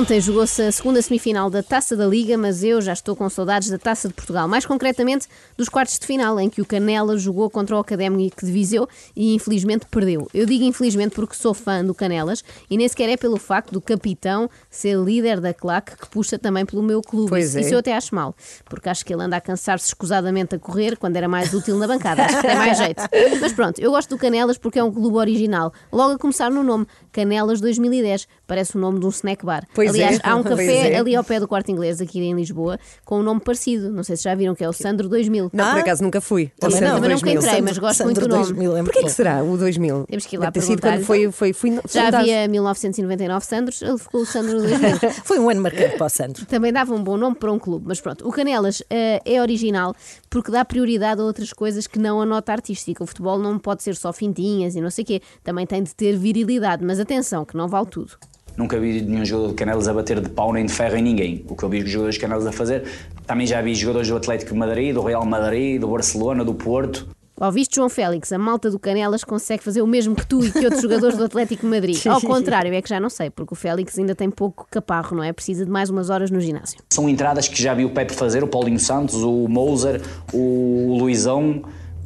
Ontem jogou-se a segunda semifinal da Taça da Liga, mas eu já estou com saudades da Taça de Portugal, mais concretamente dos quartos de final, em que o Canela jogou contra o Académico de Viseu e infelizmente perdeu. Eu digo infelizmente porque sou fã do Canelas e nem sequer é pelo facto do capitão ser líder da claque que puxa também pelo meu clube. Pois isso, é. isso eu até acho mal, porque acho que ele anda a cansar-se escusadamente a correr quando era mais útil na bancada. Acho que tem mais jeito. Mas pronto, eu gosto do Canelas porque é um clube original. Logo a começar no nome, Canelas 2010. Parece o nome de um snack bar. Pois Aliás, é, há um pois café é. ali ao pé do Quarto Inglês, aqui em Lisboa, com um nome parecido. Não sei se já viram, que é o Sandro 2000. Não, por Ah, acaso nunca fui. Também não. Também nunca 2000. entrei, mas gosto Sandro muito do nome. 2000 é Porquê que será o 2000? Temos que ir lá sido perguntar. quando foi, foi, fui Já havia 1999 Sandros, ele ficou o Sandro 2000. Foi um ano marcante para o Sandro. Também dava um bom nome para um clube, mas pronto. O Canelas eh, é original porque dá prioridade a outras coisas que não a nota artística. O futebol não pode ser só fintinhas e não sei o quê. Também tem de ter virilidade, mas atenção, que não vale tudo. Nunca vi nenhum jogador de Canelas a bater de pau nem de ferro em ninguém. O que eu vi os jogadores de Canelas a fazer. Também já vi jogadores do Atlético de Madrid, do Real Madrid, do Barcelona, do Porto. Ouviste, João Félix, a malta do Canelas consegue fazer o mesmo que tu e que outros jogadores do Atlético de Madrid. Ao contrário, é que já não sei, porque o Félix ainda tem pouco caparro, não é? Precisa de mais umas horas no ginásio. São entradas que já vi o Pepe fazer, o Paulinho Santos, o Moser, o Luizão.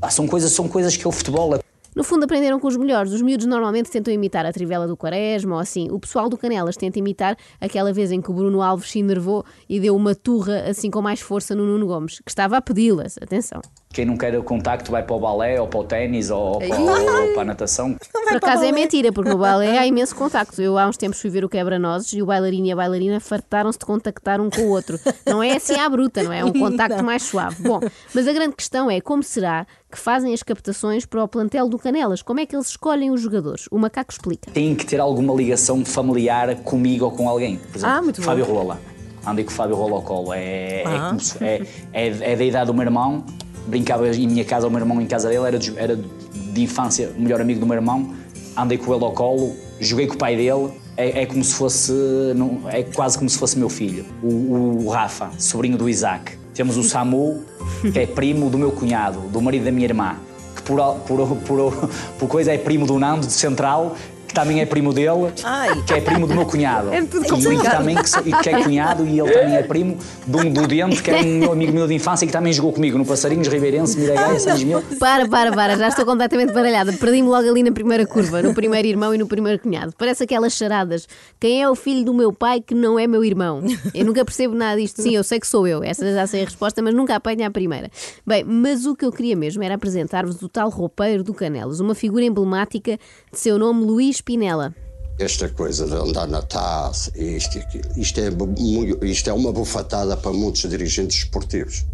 Ah, são, coisas, são coisas que é o futebol. No fundo, aprenderam com os melhores. Os miúdos normalmente tentam imitar a trivela do Quaresma ou assim. O pessoal do Canelas tenta imitar aquela vez em que o Bruno Alves se enervou e deu uma turra assim com mais força no Nuno Gomes, que estava a pedi-las. Atenção. Quem não quer o contacto vai para o balé, ou para o ténis, ou para, ou para a natação. Por acaso é mentira, porque no balé há imenso contacto. Eu há uns tempos fui ver o quebra-nozes e o bailarino e a bailarina fartaram-se de contactar um com o outro. Não é assim à bruta, não é? É um contacto mais suave. Bom, mas a grande questão é como será que fazem as captações para o plantel do Canelas? Como é que eles escolhem os jogadores? O macaco explica. Tem que ter alguma ligação familiar comigo ou com alguém. Por exemplo, Ah, muito bom. Fábio Rola. Andei com o Fábio Rola ao colo. É, é, Ah. se- é, é, é da idade do meu irmão. Brincava em minha casa, o meu irmão em casa dele. Era de, era de infância o melhor amigo do meu irmão. Andei com ele ao colo. Joguei com o pai dele. É, é como se fosse. não- é quase como se fosse meu filho. O, o Rafa, sobrinho do Isaac. Temos o Samu, que é primo do meu cunhado, do marido da minha irmã. Que por, por, por, por coisa é primo do Nando, de Central. Que também é primo dele, Ai. que é primo do meu cunhado. É tudo e também que, que é cunhado e ele também é primo de um do Dente, que é um meu amigo meu de infância e que também jogou comigo no Passarinhos, Ribeirense, Miragaia, São Mil. Para, para, para, já estou completamente baralhada. Perdi-me logo ali na primeira curva, no primeiro irmão e no primeiro cunhado. Parece aquelas charadas. Quem é o filho do meu pai que não é meu irmão? Eu nunca percebo nada disto. Sim, eu sei que sou eu. Essa já sei a resposta, mas nunca apanho a primeira. Bem, mas o que eu queria mesmo era apresentar-vos o tal roupeiro do Canelos, uma figura emblemática de seu nome Luís Esta coisa de andar na taça, isto isto é, isto é uma bufatada para muitos dirigentes esportivos.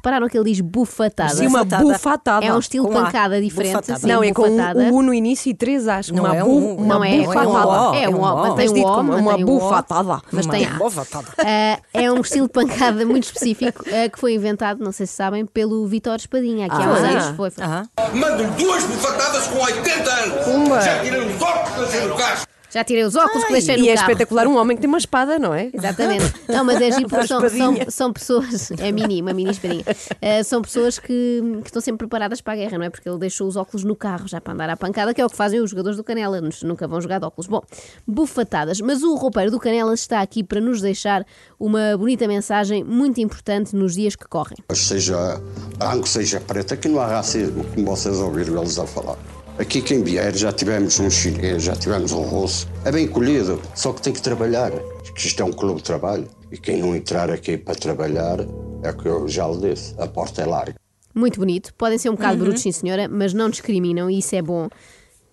Repararam que ele diz bufatada? Sim, uma Bufatada. bufatada. É um estilo Com A. pancada diferente. Bufatada. sim, Não, é com bufatada. um U no início e três A's. Não uma é bu- um- uma não é, bufatada. é um O, É um é um O, mantém Mas o dito O, como uma bufatada. Mas Uma tem A. bufatada. Ah, é um estilo de pancada muito específico ah, que foi inventado, não sei se sabem, pelo Vitor Espadinha, aqui há uns Ah. anos. Foi, foi. Ah, Mando-lhe duas bufatadas com 80 anos. Pumba. Já tirei os óculos no carro. Já tirei os óculos que deixei no E é carro. espetacular um homem que tem uma espada, não é? Exatamente. Não, mas é giro porque são, são, são pessoas. É mini, uma mini espadinha. Ah, são pessoas que, que estão sempre preparadas para a guerra, não é? Porque ele deixou os óculos no carro já para andar à pancada, que é o que fazem os jogadores do Canela. Nunca vão jogar de óculos. Bom, bufatadas. Mas o roupeiro do Canela está aqui para nos deixar uma bonita mensagem muito importante nos dias que correm. Mas seja branco, seja preto, aqui não há racismo, como vocês ouviram eles a falar. Aqui quem vier, já tivemos um chinês, já tivemos um russo, é bem colhido, só que tem que trabalhar, que isto é um clube de trabalho. E quem não entrar aqui para trabalhar, é o que eu já lhe disse, a porta é larga. Muito bonito. Podem ser um bocado brutos, sim senhora, mas não discriminam e isso é bom.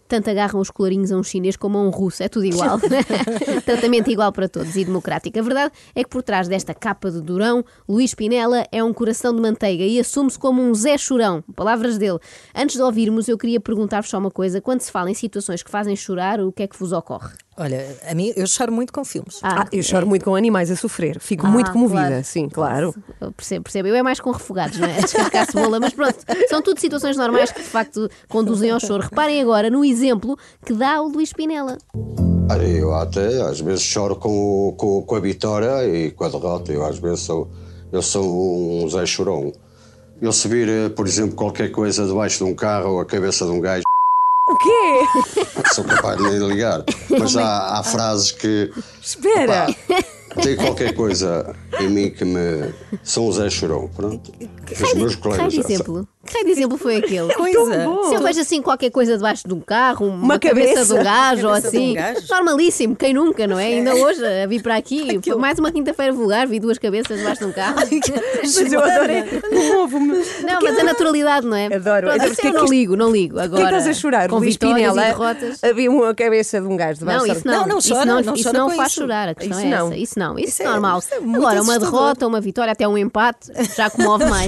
Tanto agarram os colorinhos a um chinês como a um russo, é tudo igual. Tratamento igual para todos e democrático. A verdade é que por trás desta capa de durão, Luís Pinela é um coração de manteiga e assume-se como um Zé Chorão. Palavras dele. Antes de ouvirmos, eu queria perguntar-vos só uma coisa. Quando se fala em situações que fazem chorar, o que é que vos ocorre? Olha, a mim, eu choro muito com filmes. Ah, eu choro muito com animais a sofrer. Fico muito Ah, comovida, claro. sim, claro. Eu percebo, percebo. Eu é mais com refogados, não é? Descascar a cebola, mas pronto, são tudo situações normais que de facto conduzem ao choro. Reparem agora no exemplo que dá o Luís Pinela. Ah, Eu até às vezes choro com, com, com a vitória e com a derrota. Eu às vezes sou, eu sou um Zé Chorão. Eu se vir, eh, por exemplo, qualquer coisa debaixo de um carro ou a cabeça de um gajo, O quê? sou capaz de ligar. Mas há, há frases que. Espera. Opá, tem qualquer coisa em mim que me. Sou um Zé Chorão. Pronto. Meus Que raio colegas. de já sabem. exemplo? Que raio de exemplo foi aquele? Coisa. Se eu vejo assim qualquer coisa debaixo de um carro, uma, Uma cabeça. cabeça. de um gajo ou de um assim, gajo. normalíssimo, quem nunca, não é? Ainda hoje a vir para aqui, foi mais uma quinta-feira vulgar, vi duas cabeças debaixo de um carro. Mas eu adorei. Comovo-me. Não, mas a naturalidade, não é? Adoro. Pronto, Então, assim, porque é eu que não ligo, não ligo. Porquê Agora, estás a chorar? com Luís vitórias Pinela, e derrotas. havia uma cabeça de um gajo debaixo Não, da- isso não. Não, não isso chora, não, não isso não faz isso. chorar. A questão Isso é não. essa. Isso não. Isso, é é- normal. é Agora, uma derrota, uma vitória, até um empate, já comove mais.